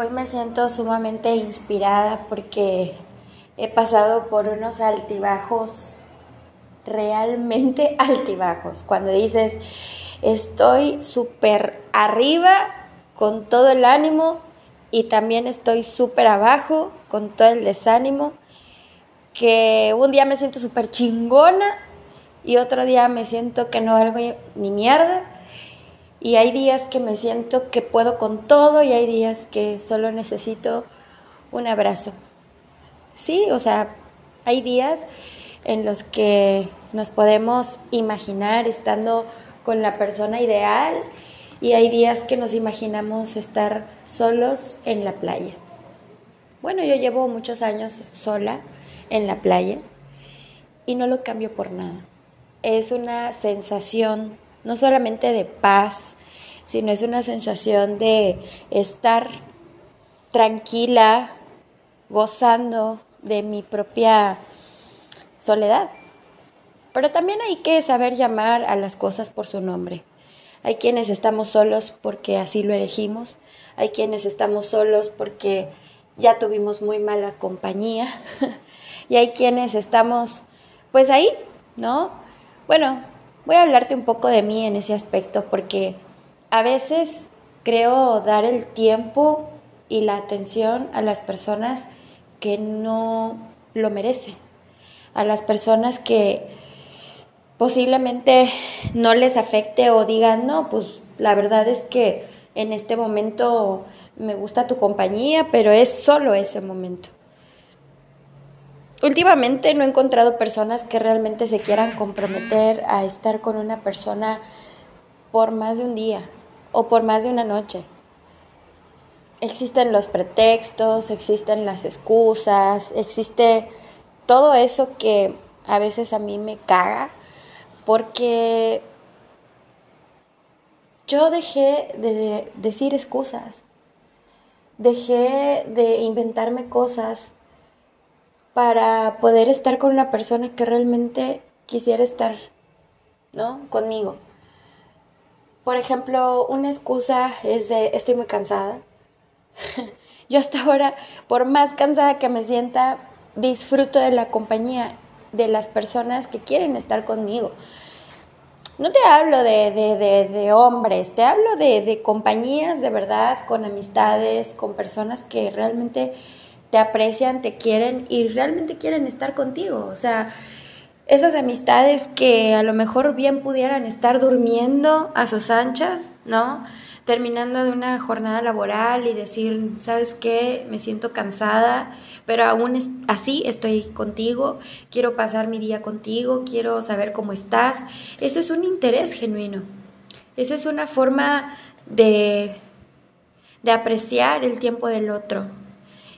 Hoy me siento sumamente inspirada porque he pasado por unos altibajos, realmente altibajos. Cuando dices, estoy súper arriba con todo el ánimo y también estoy súper abajo con todo el desánimo, que un día me siento súper chingona y otro día me siento que no valgo ni mierda y hay días que me siento que puedo con todo y hay días que solo necesito un abrazo. Sí, o sea, hay días en los que nos podemos imaginar estando con la persona ideal y hay días que nos imaginamos estar solos en la playa. Bueno, yo llevo muchos años sola en la playa y no lo cambio por nada. Es una sensación no solamente de paz, sino es una sensación de estar tranquila, gozando de mi propia soledad. Pero también hay que saber llamar a las cosas por su nombre. Hay quienes estamos solos porque así lo elegimos, hay quienes estamos solos porque ya tuvimos muy mala compañía y hay quienes estamos pues ahí, ¿no? Bueno, voy a hablarte un poco de mí en ese aspecto porque a veces creo dar el tiempo y la atención a las personas que no lo merecen, a las personas que posiblemente no les afecte o digan, no, pues la verdad es que en este momento me gusta tu compañía, pero es solo ese momento. Últimamente no he encontrado personas que realmente se quieran comprometer a estar con una persona por más de un día o por más de una noche. Existen los pretextos, existen las excusas, existe todo eso que a veces a mí me caga porque yo dejé de decir excusas, dejé de inventarme cosas para poder estar con una persona que realmente quisiera estar, ¿no? Conmigo. Por ejemplo, una excusa es de estoy muy cansada. Yo hasta ahora, por más cansada que me sienta, disfruto de la compañía de las personas que quieren estar conmigo. No te hablo de, de, de, hombres, te hablo de compañías de verdad, con amistades, con personas que realmente te aprecian, te quieren y realmente quieren estar contigo. O sea, esas amistades que a lo mejor bien pudieran estar durmiendo a sus anchas, ¿no? Terminando de una jornada laboral y decir, ¿sabes qué? Me siento cansada, pero aún así estoy contigo, quiero pasar mi día contigo, quiero saber cómo estás. Eso es un interés genuino. Esa es una forma de, de apreciar el tiempo del otro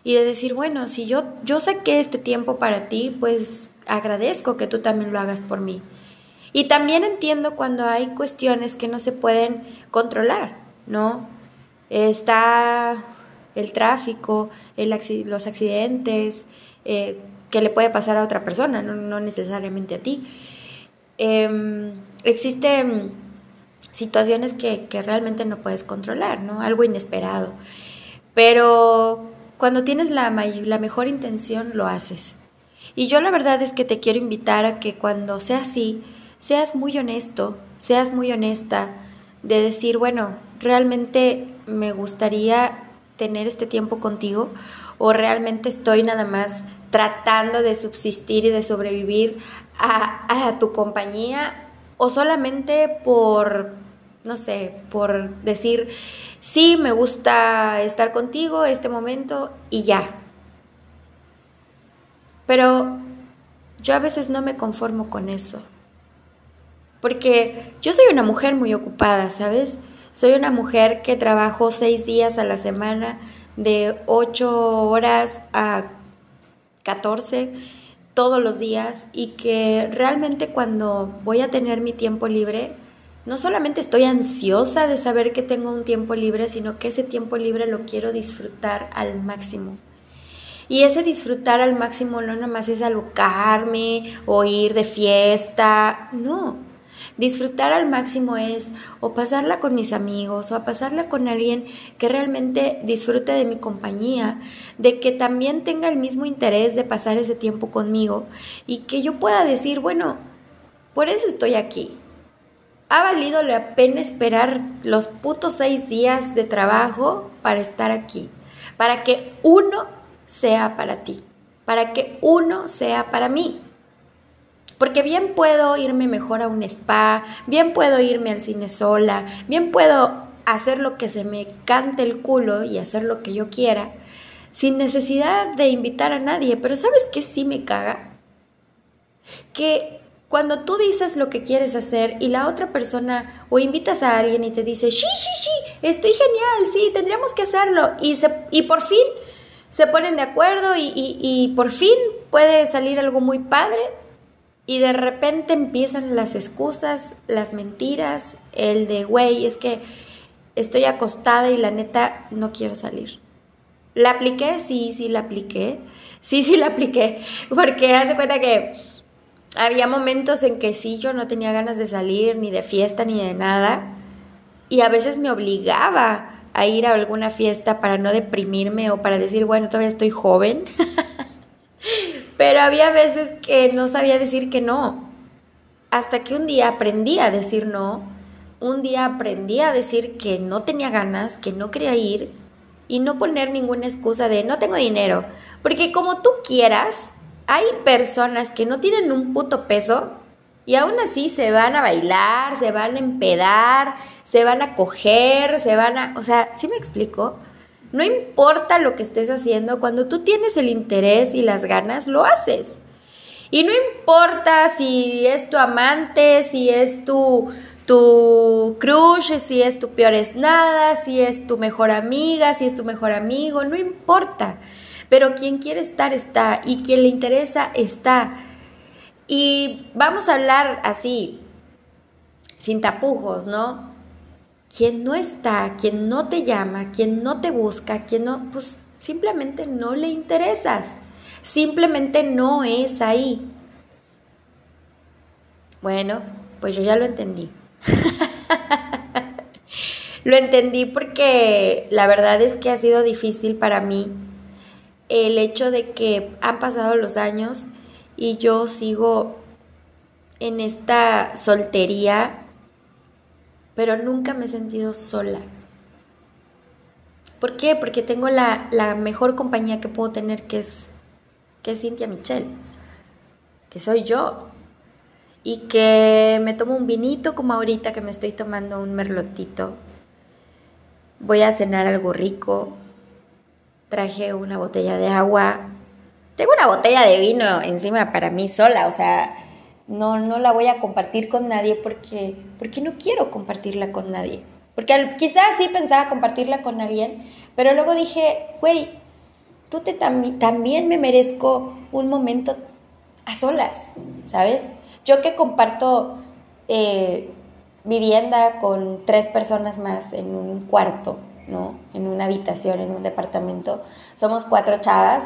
y de decir, bueno, si yo, yo saqué este tiempo para ti, pues agradezco que tú también lo hagas por mí. Y también entiendo cuando hay cuestiones que no se pueden controlar, ¿no? Está el tráfico, los accidentes, eh, que le puede pasar a otra persona, no, necesariamente a ti. Em, existen situaciones que, que realmente no puedes controlar, ¿no? Algo inesperado. Pero cuando tienes la, la mejor intención, lo haces. Y yo la verdad es que te quiero invitar a que cuando sea así, seas muy honesto, seas muy honesta, de decir, bueno, realmente me gustaría tener este tiempo contigo o realmente estoy nada más tratando de subsistir y de sobrevivir a, a tu compañía o solamente por no sé, por decir, sí, me gusta estar contigo este momento y ya. Pero yo a veces no me conformo con eso. Porque yo soy una mujer muy ocupada, ¿sabes? Soy una mujer que trabajo seis días a la semana, de ocho horas a catorce todos los días y que realmente cuando voy a tener mi tiempo libre, no solamente estoy ansiosa de saber que tengo un tiempo libre, sino que ese tiempo libre lo quiero disfrutar al máximo. Y ese disfrutar al máximo no nomás es alocarme o ir de fiesta, no. Disfrutar al máximo es o pasarla con mis amigos o a pasarla con alguien que realmente disfrute de mi compañía, de que también tenga el mismo interés de pasar ese tiempo conmigo y que yo pueda decir, bueno, por eso estoy aquí. Ha valido la pena esperar los putos seis días de trabajo para estar aquí, para que uno sea para ti, para que uno sea para mí. Porque bien puedo irme mejor a un spa, bien puedo irme al cine sola, bien puedo hacer lo que se me cante el culo y hacer lo que yo quiera, sin necesidad de invitar a nadie. Pero ¿sabes qué sí me caga? Que cuando tú dices lo que quieres hacer y la otra persona o invitas a alguien y te dice, sí, sí, sí, estoy genial, sí, tendríamos que hacerlo. Y, se, y por fin se ponen de acuerdo y, y por fin puede salir algo muy padre, y de repente empiezan las excusas, las mentiras, el de, güey, es que estoy acostada y la neta no quiero salir. ¿La apliqué? Sí, sí, la apliqué. Sí, sí, la apliqué. Porque hace cuenta que había momentos en que sí, yo no tenía ganas de salir, ni de fiesta, ni de nada. Y a veces me obligaba a ir a alguna fiesta para no deprimirme o para decir, bueno, todavía estoy joven. Pero había veces que no sabía decir que no. Hasta que un día aprendí a decir no. Un día aprendí a decir que no tenía ganas, que no quería ir y no poner ninguna excusa de no tengo dinero. Porque como tú quieras, hay personas que no tienen un puto peso y aún así se van a bailar, se van a empedar, se van a coger, se van a... O sea, ¿sí me explico? No importa lo que estés haciendo, cuando tú tienes el interés y las ganas, lo haces. Y no importa si es tu amante, si es tu, tu crush, si es tu peor es nada, si es tu mejor amiga, si es tu mejor amigo, no importa. Pero quien quiere estar está y quien le interesa está. Y vamos a hablar así, sin tapujos, ¿no? quien no está, quien no te llama, quien no te busca, quien no, pues simplemente no le interesas, simplemente no es ahí. Bueno, pues yo ya lo entendí. lo entendí porque la verdad es que ha sido difícil para mí el hecho de que han pasado los años y yo sigo en esta soltería pero nunca me he sentido sola. ¿Por qué? Porque tengo la, mejor compañía que puedo tener, que es, que es Cintia Michelle, que soy yo. Y que me tomo un vinito como ahorita que me estoy tomando un merlotito. Voy a cenar algo rico. Traje una botella de agua. Tengo una botella de vino encima para mí sola, o sea, no, no la voy a compartir con nadie porque, porque no quiero compartirla con nadie. Porque quizás sí pensaba compartirla con alguien, pero luego dije, güey, tú te también me merezco un momento a solas, ¿sabes? Yo que comparto eh, vivienda con tres personas más en un cuarto, ¿no? En una habitación, en un departamento, somos cuatro chavas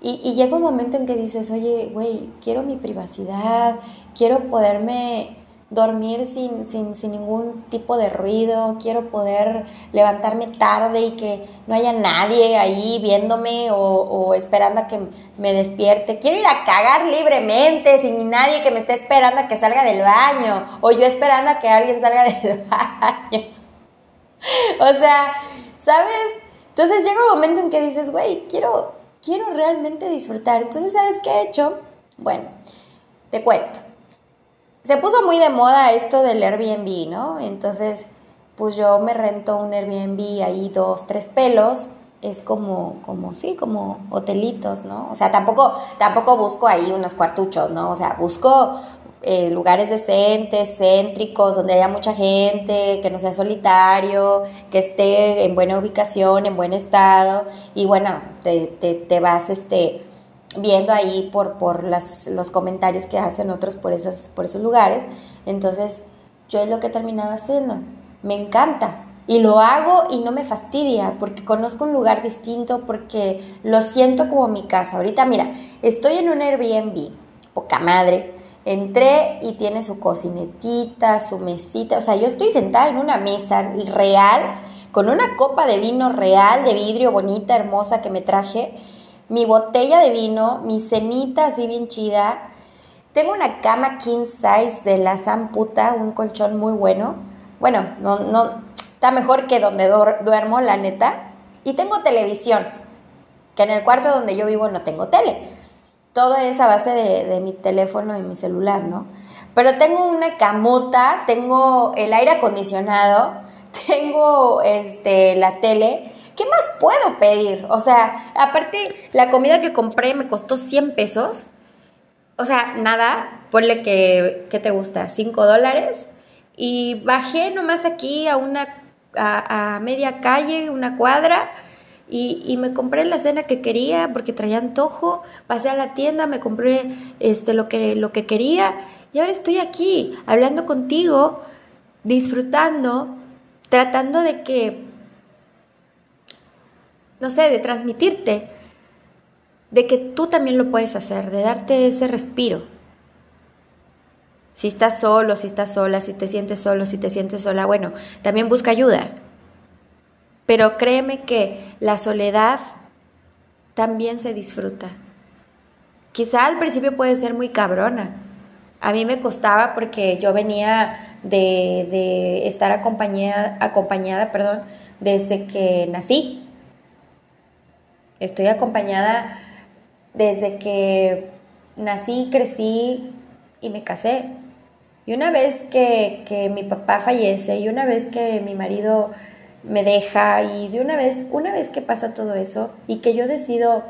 y, llega un momento en que dices, oye, güey, quiero mi privacidad, quiero poderme dormir sin, sin, sin, ningún tipo de ruido, quiero poder levantarme tarde y que no haya nadie ahí viéndome o, o, esperando a que me despierte. Quiero ir a cagar libremente sin nadie que me esté esperando a que salga del baño o yo esperando a que alguien salga del baño. o sea, ¿sabes? Entonces llega un momento en que dices, güey, quiero, quiero realmente disfrutar. Entonces, ¿sabes qué he hecho? Bueno, te cuento. Se puso muy de moda esto del Airbnb, ¿no? Entonces, pues yo me rento un Airbnb ahí dos, tres pelos. Es como, como, sí, como hotelitos, ¿no? O sea, tampoco, tampoco busco ahí unos cuartuchos, ¿no? O sea, busco eh, lugares decentes, céntricos, donde haya mucha gente, que no sea solitario, que esté en buena ubicación, en buen estado, y bueno, te, te, vas este, viendo ahí por, por las, los comentarios que hacen otros por, esas, por esos lugares. Entonces, yo es lo que he terminado haciendo. Me encanta. Y lo hago y no me fastidia porque conozco un lugar distinto, porque lo siento como mi casa. Ahorita, mira, estoy en un Airbnb, poca madre, entré y tiene su cocinetita, su mesita, o sea, yo estoy sentada en una mesa real, con una copa de vino real, de vidrio bonita, hermosa que me traje, mi botella de vino, mi cenita así bien chida, tengo una cama king size de la Zamputa, un colchón muy bueno, bueno, no, no, está mejor que donde duermo, la neta, y tengo televisión, que en el cuarto donde yo vivo no tengo tele todo es a base de, mi teléfono y mi celular, ¿no? Pero tengo una camota, tengo el aire acondicionado, tengo este, la tele. ¿Qué más puedo pedir? O sea, aparte, la comida que compré me costó 100 pesos. O sea, nada, ponle que, ¿qué te gusta? 5 dólares. Y bajé nomás aquí a una, a, a media calle, una cuadra y, me compré la cena que quería porque traía antojo, pasé a la tienda, me compré este, lo, que, lo que quería y ahora estoy aquí hablando contigo, disfrutando, tratando de que, no sé, de transmitirte, de que tú también lo puedes hacer, de darte ese respiro. Si estás solo, si estás sola, si te sientes solo, si te sientes sola, bueno, también busca ayuda pero créeme que la soledad también se disfruta. Quizá al principio puede ser muy cabrona. A mí me costaba porque yo venía de, estar acompañada, acompañada perdón, desde que nací. Estoy acompañada desde que nací, crecí y me casé. Y una vez que, que mi papá fallece y una vez que mi marido me deja y de una vez, una vez que pasa todo eso y que yo decido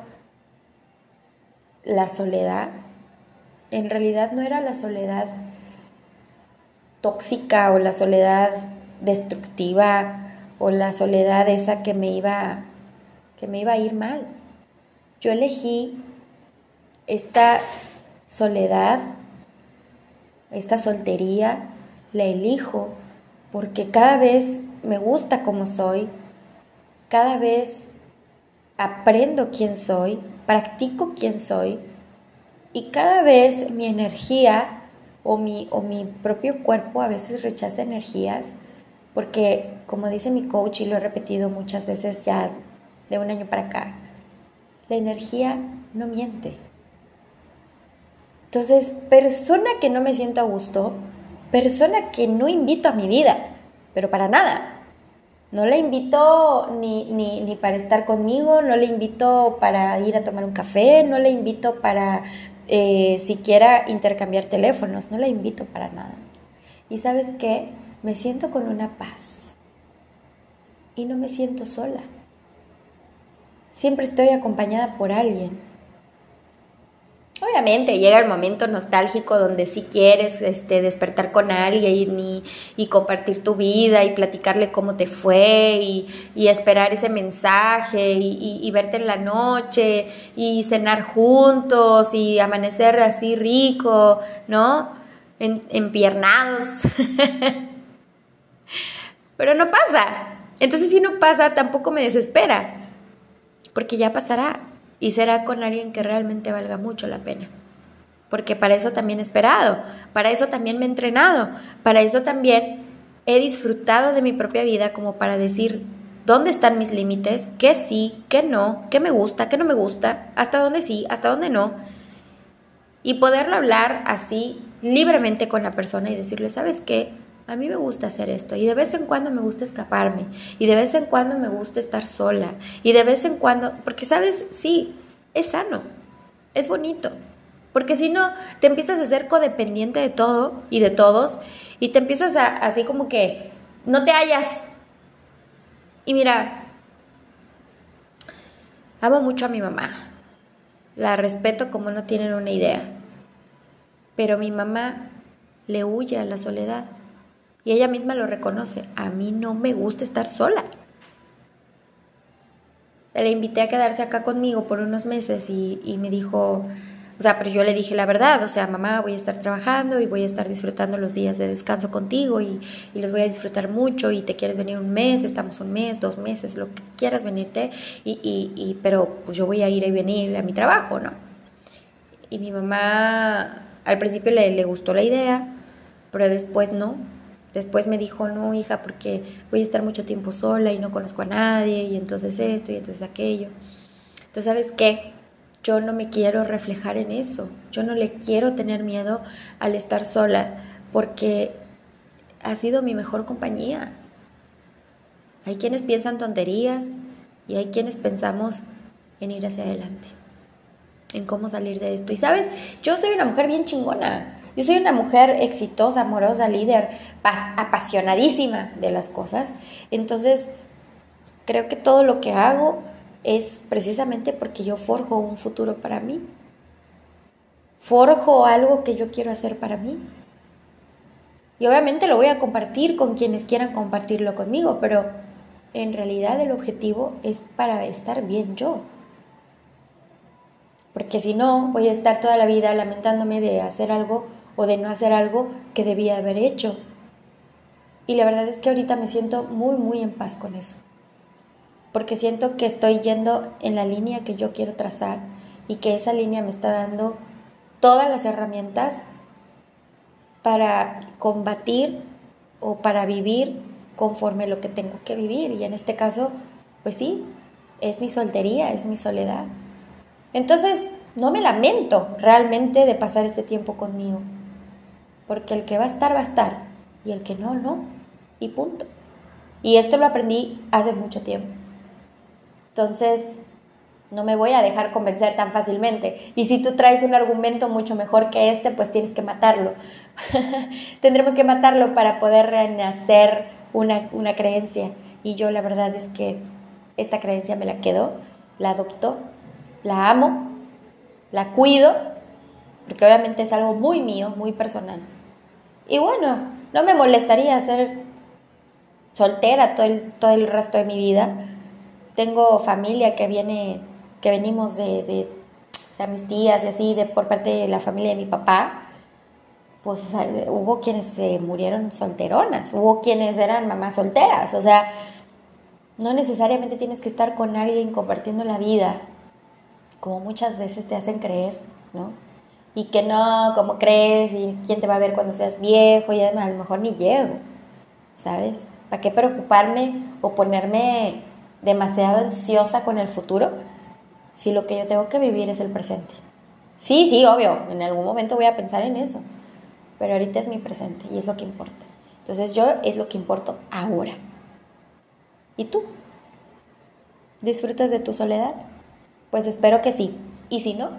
la soledad, en realidad no era la soledad tóxica o la soledad destructiva o la soledad esa que me iba que me iba a ir mal. Yo elegí esta soledad, esta soltería, la elijo porque cada vez me gusta como soy, cada vez aprendo quién soy, practico quién soy y cada vez mi energía o mi, o mi propio cuerpo a veces rechaza energías porque como dice mi coach y lo he repetido muchas veces ya de un año para acá, la energía no miente. Entonces, persona que no me siento a gusto, persona que no invito a mi vida, pero para nada. No le invito ni, ni, para estar conmigo, no le invito para ir a tomar un café, no le invito para eh, siquiera intercambiar teléfonos, no le invito para nada. Y sabes qué, me siento con una paz y no me siento sola. Siempre estoy acompañada por alguien. Obviamente llega el momento nostálgico donde sí quieres este, despertar con alguien y, compartir tu vida y platicarle cómo te fue y, esperar ese mensaje y, verte en la noche y cenar juntos y amanecer así rico, ¿no? En, empiernados. Pero no pasa. Entonces si no pasa, tampoco me desespera, porque ya pasará y será con alguien que realmente valga mucho la pena. Porque para eso también he esperado, para eso también me he entrenado, para eso también he disfrutado de mi propia vida como para decir dónde están mis límites, qué sí, qué no, qué me gusta, qué no me gusta, hasta dónde sí, hasta dónde no. Y poderlo hablar así libremente con la persona y decirle, ¿sabes qué? A mí me gusta hacer esto y de vez en cuando me gusta escaparme y de vez en cuando me gusta estar sola y de vez en cuando, porque sabes, sí, es sano, es bonito, porque si no, te empiezas a ser codependiente de todo y de todos y te empiezas a, así como que no te hallas. Y mira, amo mucho a mi mamá, la respeto como no tienen una idea, pero mi mamá le huye a la soledad y ella misma lo reconoce, a mí no me gusta estar sola. Le invité a quedarse acá conmigo por unos meses y, me dijo, o sea, pero yo le dije la verdad, o sea, mamá, voy a estar trabajando y voy a estar disfrutando los días de descanso contigo y, y, los voy a disfrutar mucho y te quieres venir un mes, estamos un mes, dos meses, lo que quieras venirte, y, y, pero pues yo voy a ir y venir a mi trabajo, ¿no? Y mi mamá Al principio le, le gustó la idea, pero después no. Después me dijo, no, hija, porque voy a estar mucho tiempo sola y no conozco a nadie, y entonces esto y entonces aquello. Entonces, ¿sabes qué? Yo no me quiero reflejar en eso. Yo no le quiero tener miedo al estar sola, porque ha sido mi mejor compañía. Hay quienes piensan tonterías y hay quienes pensamos en ir hacia adelante, en cómo salir de esto. Y sabes, yo soy una mujer bien chingona. Yo soy una mujer exitosa, amorosa, líder, apasionadísima de las cosas. Entonces, creo que todo lo que hago es precisamente porque yo forjo un futuro para mí. Forjo algo que yo quiero hacer para mí. Y obviamente lo voy a compartir con quienes quieran compartirlo conmigo, pero en realidad el objetivo es para estar bien yo. Porque si no, voy a estar toda la vida lamentándome de hacer algo o de no hacer algo que debía haber hecho. Y la verdad es que ahorita me siento muy, muy en paz con eso. Porque siento que estoy yendo en la línea que yo quiero trazar y que esa línea me está dando todas las herramientas para combatir o para vivir conforme lo que tengo que vivir. Y en este caso, pues sí, es mi soltería, es mi soledad. Entonces, no me lamento realmente de pasar este tiempo conmigo. Porque el que va a estar, va a estar. Y el que no, no. Y punto. Y esto lo aprendí hace mucho tiempo. Entonces, no me voy a dejar convencer tan fácilmente. Y si tú traes un argumento mucho mejor que este, pues tienes que matarlo. Tendremos que matarlo para poder renacer una, una creencia. Y yo la verdad es que esta creencia me la quedo, la adopto, la amo, la cuido, porque obviamente es algo muy mío, muy personal. Y bueno, no me molestaría ser soltera todo el, todo el resto de mi vida. Tengo familia que viene que venimos de, de o sea, mis tías y así, de, por parte de la familia de mi papá, pues hubo quienes se murieron solteronas, hubo quienes eran mamás solteras, o sea, no necesariamente tienes que estar con alguien compartiendo la vida, como muchas veces te hacen creer, ¿no? Y que no, como crees, y quién te va a ver cuando seas viejo, y además a lo mejor ni llego, ¿sabes? ¿Para qué preocuparme o ponerme demasiado ansiosa con el futuro? si lo que yo tengo que vivir es el presente. Sí, sí, obvio, en algún momento voy a pensar en eso, pero ahorita es mi presente y es lo que importa. Entonces yo es lo que importo ahora. ¿Y tú? ¿Disfrutas de tu soledad? Pues espero que sí. Y si no,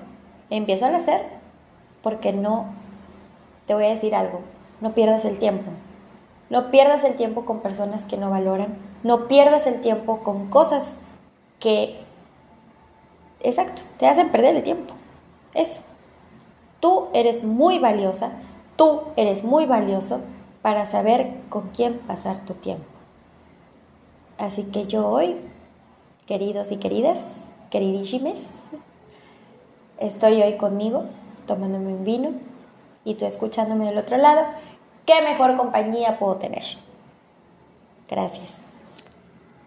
empiezo a hacer, porque no, te voy a decir algo, no pierdas el tiempo. No pierdas el tiempo con personas que no valoran. No pierdas el tiempo con cosas que Exacto, te hacen perder el tiempo. Eso. Tú eres muy valiosa, tú eres muy valioso para saber con quién pasar tu tiempo. Así que yo hoy, queridos y queridas, queridísimes, estoy hoy conmigo tomándome un vino y tú escuchándome del otro lado. ¿Qué mejor compañía puedo tener? Gracias.